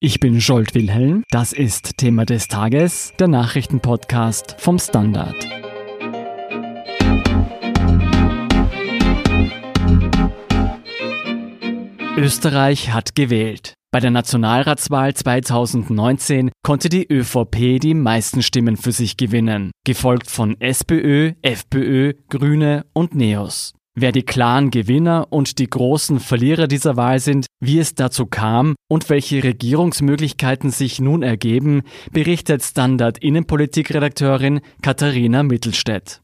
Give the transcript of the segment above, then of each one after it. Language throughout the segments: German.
Ich bin Scholt Wilhelm. Das ist Thema des Tages, der Nachrichtenpodcast vom Standard. Österreich hat gewählt. Bei der Nationalratswahl 2019 konnte die ÖVP die meisten Stimmen für sich gewinnen, gefolgt von SPÖ, FPÖ, Grüne und Neos. Wer die klaren Gewinner und die großen Verlierer dieser Wahl sind, wie es dazu kam und welche Regierungsmöglichkeiten sich nun ergeben, berichtet Standard Innenpolitikredakteurin Katharina Mittelstädt.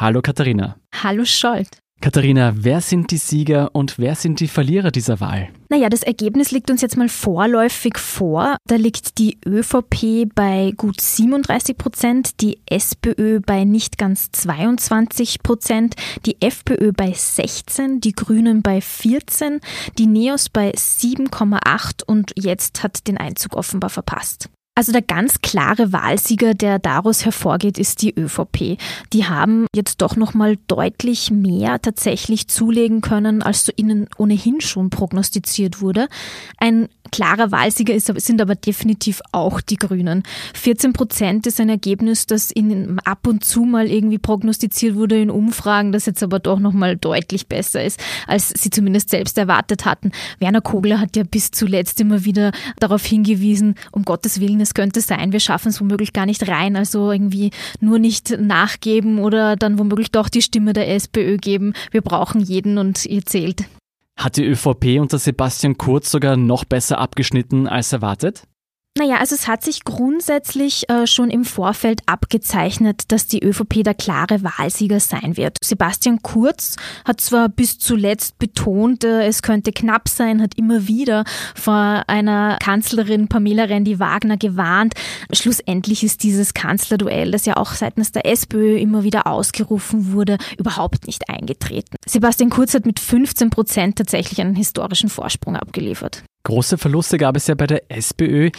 Hallo Katharina. Hallo Scholt. Katharina, wer sind die Sieger und wer sind die Verlierer dieser Wahl? Naja, das Ergebnis liegt uns jetzt mal vorläufig vor. Da liegt die ÖVP bei gut 37 Prozent, die SPÖ bei nicht ganz 22 Prozent, die FPÖ bei 16, die Grünen bei 14, die Neos bei 7,8 und jetzt hat den Einzug offenbar verpasst. Also der ganz klare Wahlsieger, der daraus hervorgeht, ist die ÖVP. Die haben jetzt doch noch mal deutlich mehr tatsächlich zulegen können, als so ihnen ohnehin schon prognostiziert wurde. Ein klarer Wahlsieger ist, sind aber definitiv auch die Grünen. 14 Prozent ist ein Ergebnis, das ihnen ab und zu mal irgendwie prognostiziert wurde in Umfragen, das jetzt aber doch noch mal deutlich besser ist, als sie zumindest selbst erwartet hatten. Werner Kogler hat ja bis zuletzt immer wieder darauf hingewiesen, um Gottes Willen, es könnte sein, wir schaffen es womöglich gar nicht rein, also irgendwie nur nicht nachgeben oder dann womöglich doch die Stimme der SPÖ geben. Wir brauchen jeden und ihr zählt. Hat die ÖVP unter Sebastian Kurz sogar noch besser abgeschnitten als erwartet? Naja, also es hat sich grundsätzlich äh, schon im Vorfeld abgezeichnet, dass die ÖVP der klare Wahlsieger sein wird. Sebastian Kurz hat zwar bis zuletzt betont, äh, es könnte knapp sein, hat immer wieder vor einer Kanzlerin Pamela Rendi-Wagner gewarnt. Schlussendlich ist dieses Kanzlerduell, das ja auch seitens der SPÖ immer wieder ausgerufen wurde, überhaupt nicht eingetreten. Sebastian Kurz hat mit 15 Prozent tatsächlich einen historischen Vorsprung abgeliefert. Große Verluste gab es ja bei der SPÖ.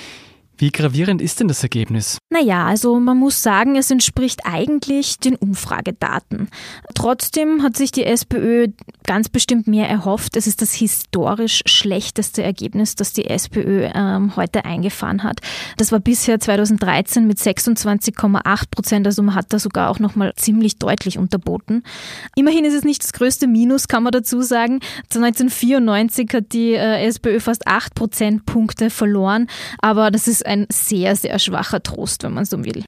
Wie gravierend ist denn das Ergebnis? Naja, also man muss sagen, es entspricht eigentlich den Umfragedaten. Trotzdem hat sich die SPÖ ganz bestimmt mehr erhofft. Es ist das historisch schlechteste Ergebnis, das die SPÖ ähm, heute eingefahren hat. Das war bisher 2013 mit 26,8 Prozent, also man hat da sogar auch nochmal ziemlich deutlich unterboten. Immerhin ist es nicht das größte Minus, kann man dazu sagen. 1994 hat die äh, SPÖ fast 8 Prozentpunkte verloren, aber das ist ein sehr, sehr schwacher Trost, wenn man so will.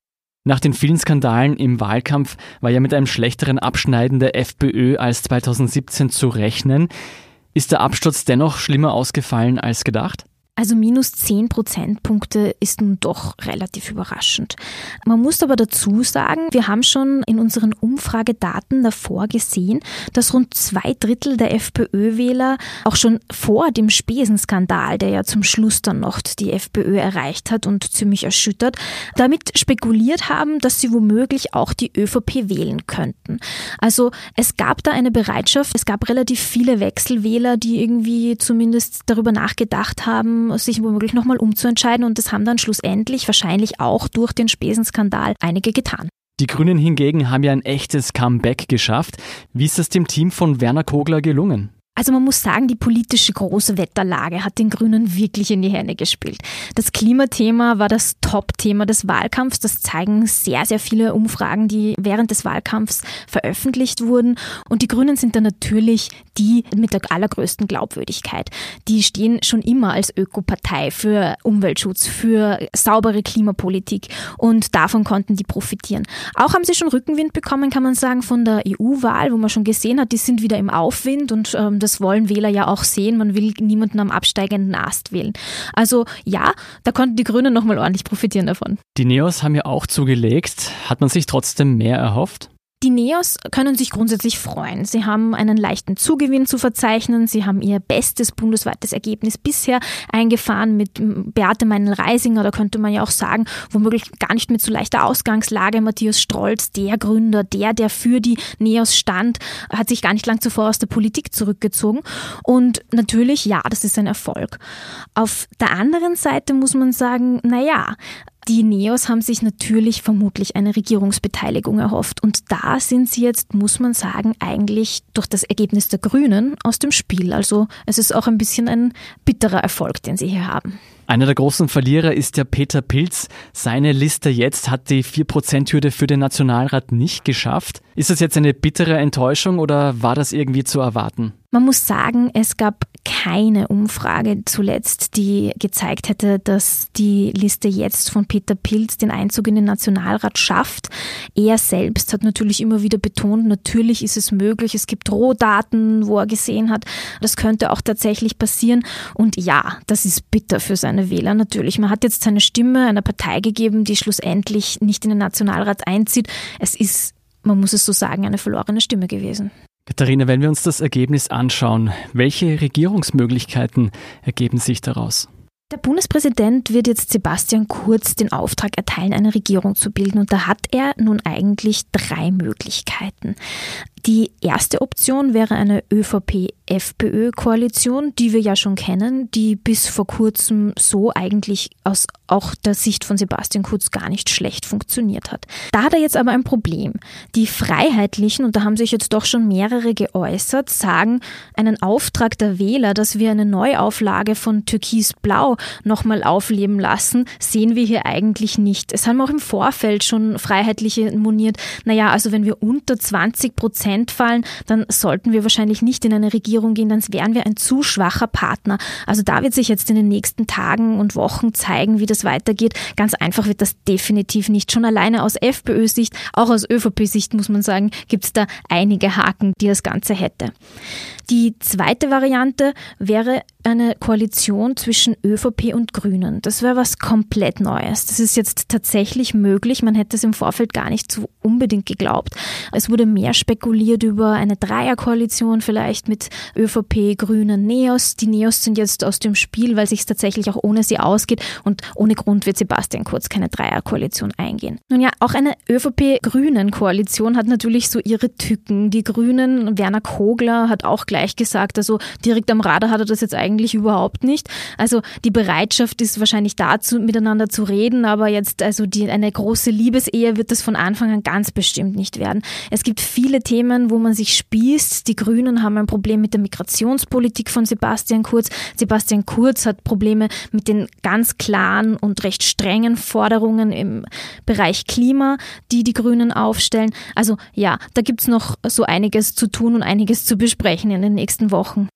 Nach den vielen Skandalen im Wahlkampf war ja mit einem schlechteren Abschneiden der FPÖ als 2017 zu rechnen. Ist der Absturz dennoch schlimmer ausgefallen als gedacht? Also minus 10 Prozentpunkte ist nun doch relativ überraschend. Man muss aber dazu sagen, wir haben schon in unseren Umfragedaten davor gesehen, dass rund zwei Drittel der FPÖ-Wähler auch schon vor dem Spesenskandal, der ja zum Schluss dann noch die FPÖ erreicht hat und ziemlich erschüttert, damit spekuliert haben, dass sie womöglich auch die ÖVP wählen könnten. Also es gab da eine Bereitschaft, es gab relativ viele Wechselwähler, die irgendwie zumindest darüber nachgedacht haben, sich womöglich nochmal umzuentscheiden und das haben dann schlussendlich wahrscheinlich auch durch den Spesenskandal einige getan. Die Grünen hingegen haben ja ein echtes Comeback geschafft. Wie ist es dem Team von Werner Kogler gelungen? Also man muss sagen, die politische große Wetterlage hat den Grünen wirklich in die Hände gespielt. Das Klimathema war das Top-Thema des Wahlkampfs. Das zeigen sehr, sehr viele Umfragen, die während des Wahlkampfs veröffentlicht wurden. Und die Grünen sind da natürlich die mit der allergrößten Glaubwürdigkeit. Die stehen schon immer als Ökopartei für Umweltschutz, für saubere Klimapolitik und davon konnten die profitieren. Auch haben sie schon Rückenwind bekommen, kann man sagen, von der EU-Wahl, wo man schon gesehen hat, die sind wieder im Aufwind und ähm, das wollen Wähler ja auch sehen. Man will niemanden am absteigenden Ast wählen. Also ja, da konnten die Grünen nochmal ordentlich profitieren davon. Die Neos haben ja auch zugelegt. Hat man sich trotzdem mehr erhofft? Die Neos können sich grundsätzlich freuen. Sie haben einen leichten Zugewinn zu verzeichnen. Sie haben ihr bestes bundesweites Ergebnis bisher eingefahren mit Beate Meinl-Reisinger. Da könnte man ja auch sagen, womöglich gar nicht mit so leichter Ausgangslage. Matthias Strolz, der Gründer, der, der für die Neos stand, hat sich gar nicht lang zuvor aus der Politik zurückgezogen. Und natürlich, ja, das ist ein Erfolg. Auf der anderen Seite muss man sagen, na ja, die Neos haben sich natürlich vermutlich eine Regierungsbeteiligung erhofft und da sind sie jetzt, muss man sagen, eigentlich durch das Ergebnis der Grünen aus dem Spiel. Also es ist auch ein bisschen ein bitterer Erfolg, den sie hier haben. Einer der großen Verlierer ist ja Peter Pilz. Seine Liste jetzt hat die 4%-Hürde für den Nationalrat nicht geschafft. Ist das jetzt eine bittere Enttäuschung oder war das irgendwie zu erwarten? Man muss sagen, es gab keine Umfrage zuletzt, die gezeigt hätte, dass die Liste jetzt von Peter Pilz den Einzug in den Nationalrat schafft. Er selbst hat natürlich immer wieder betont, natürlich ist es möglich. Es gibt Rohdaten, wo er gesehen hat, das könnte auch tatsächlich passieren. Und ja, das ist bitter für seine Wähler natürlich. Man hat jetzt seine Stimme einer Partei gegeben, die schlussendlich nicht in den Nationalrat einzieht. Es ist man muss es so sagen, eine verlorene Stimme gewesen. Katharina, wenn wir uns das Ergebnis anschauen, welche Regierungsmöglichkeiten ergeben sich daraus? Der Bundespräsident wird jetzt Sebastian Kurz den Auftrag erteilen, eine Regierung zu bilden. Und da hat er nun eigentlich drei Möglichkeiten. Die erste Option wäre eine ÖVP-FPÖ-Koalition, die wir ja schon kennen, die bis vor kurzem so eigentlich aus auch der Sicht von Sebastian Kurz gar nicht schlecht funktioniert hat. Da hat er jetzt aber ein Problem. Die Freiheitlichen, und da haben sich jetzt doch schon mehrere geäußert, sagen, einen Auftrag der Wähler, dass wir eine Neuauflage von Türkis-Blau nochmal aufleben lassen, sehen wir hier eigentlich nicht. Es haben auch im Vorfeld schon Freiheitliche moniert, naja, also wenn wir unter 20 Prozent Prozent fallen, dann sollten wir wahrscheinlich nicht in eine Regierung gehen, dann wären wir ein zu schwacher Partner. Also da wird sich jetzt in den nächsten Tagen und Wochen zeigen, wie das weitergeht. Ganz einfach wird das definitiv nicht. Schon alleine aus FPÖ-Sicht, auch aus ÖVP-Sicht muss man sagen, gibt es da einige Haken, die das Ganze hätte. Die zweite Variante wäre eine Koalition zwischen ÖVP und Grünen. Das wäre was komplett Neues. Das ist jetzt tatsächlich möglich. Man hätte es im Vorfeld gar nicht so unbedingt geglaubt. Es wurde mehr spekuliert über eine Dreierkoalition vielleicht mit ÖVP, Grünen, Neos. Die Neos sind jetzt aus dem Spiel, weil sich es tatsächlich auch ohne sie ausgeht und ohne Grund wird Sebastian Kurz keine Dreierkoalition eingehen. Nun ja, auch eine ÖVP-Grünen-Koalition hat natürlich so ihre Tücken. Die Grünen, Werner Kogler hat auch gleich gesagt, also direkt am Radar hat er das jetzt eigentlich überhaupt nicht. Also die Bereitschaft ist wahrscheinlich dazu, miteinander zu reden, aber jetzt also die, eine große Liebesehe wird das von Anfang an ganz bestimmt nicht werden. Es gibt viele Themen, wo man sich spießt. Die Grünen haben ein Problem mit der Migrationspolitik von Sebastian Kurz. Sebastian Kurz hat Probleme mit den ganz klaren und recht strengen Forderungen im Bereich Klima, die die Grünen aufstellen. Also ja, da gibt es noch so einiges zu tun und einiges zu besprechen in den nächsten Wochen.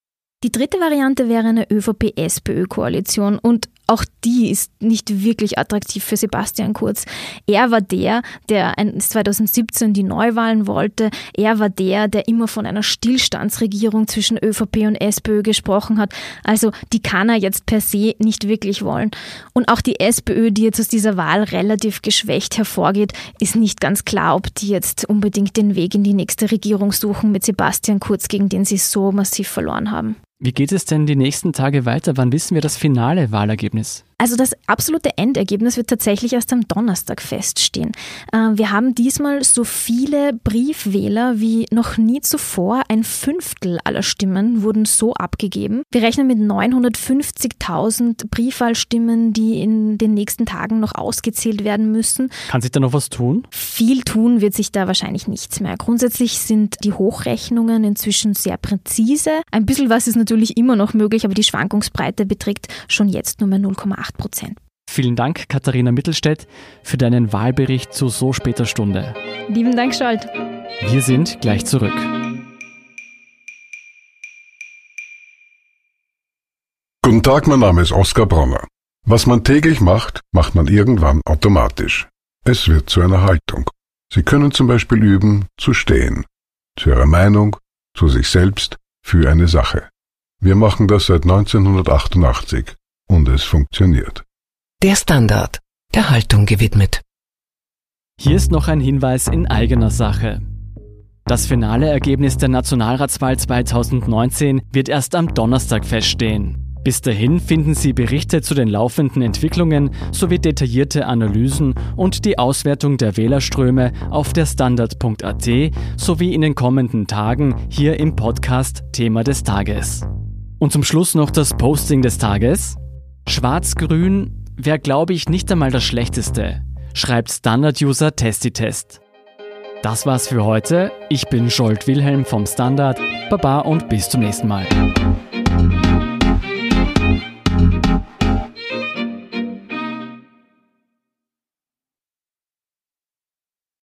Die dritte Variante wäre eine ÖVP-SPÖ-Koalition und auch die ist nicht wirklich attraktiv für Sebastian Kurz. Er war der, der 2017 die Neuwahlen wollte. Er war der, der immer von einer Stillstandsregierung zwischen ÖVP und SPÖ gesprochen hat. Also die kann er jetzt per se nicht wirklich wollen. Und auch die SPÖ, die jetzt aus dieser Wahl relativ geschwächt hervorgeht, ist nicht ganz klar, ob die jetzt unbedingt den Weg in die nächste Regierung suchen mit Sebastian Kurz, gegen den sie so massiv verloren haben. Wie geht es denn die nächsten Tage weiter? Wann wissen wir das finale Wahlergebnis? Also das absolute Endergebnis wird tatsächlich erst am Donnerstag feststehen. Äh, wir haben diesmal so viele Briefwähler wie noch nie zuvor. Ein Fünftel aller Stimmen wurden so abgegeben. Wir rechnen mit 950.000 Briefwahlstimmen, die in den nächsten Tagen noch ausgezählt werden müssen. Kann sich da noch was tun? Viel tun wird sich da wahrscheinlich nichts mehr. Grundsätzlich sind die Hochrechnungen inzwischen sehr präzise. Ein bisschen was ist natürlich immer noch möglich, aber die Schwankungsbreite beträgt schon jetzt nur mehr 0,8 8 Prozent. Vielen Dank, Katharina Mittelstädt, für deinen Wahlbericht zu so später Stunde. Lieben Dank, Scholt. Wir sind gleich zurück. Guten Tag, mein Name ist Oskar Bronner. Was man täglich macht, macht man irgendwann automatisch. Es wird zu einer Haltung. Sie können zum Beispiel üben, zu stehen. Zu Ihrer Meinung, zu sich selbst, für eine Sache. Wir machen das seit 1988 und es funktioniert. Der Standard, der Haltung gewidmet. Hier ist noch ein Hinweis in eigener Sache. Das finale Ergebnis der Nationalratswahl 2019 wird erst am Donnerstag feststehen. Bis dahin finden Sie Berichte zu den laufenden Entwicklungen sowie detaillierte Analysen und die Auswertung der Wählerströme auf der Standard.at sowie in den kommenden Tagen hier im Podcast Thema des Tages. Und zum Schluss noch das Posting des Tages. Schwarz-Grün wäre, glaube ich, nicht einmal das Schlechteste, schreibt Standard-User TestiTest. Das war's für heute. Ich bin Scholt Wilhelm vom Standard. Baba und bis zum nächsten Mal.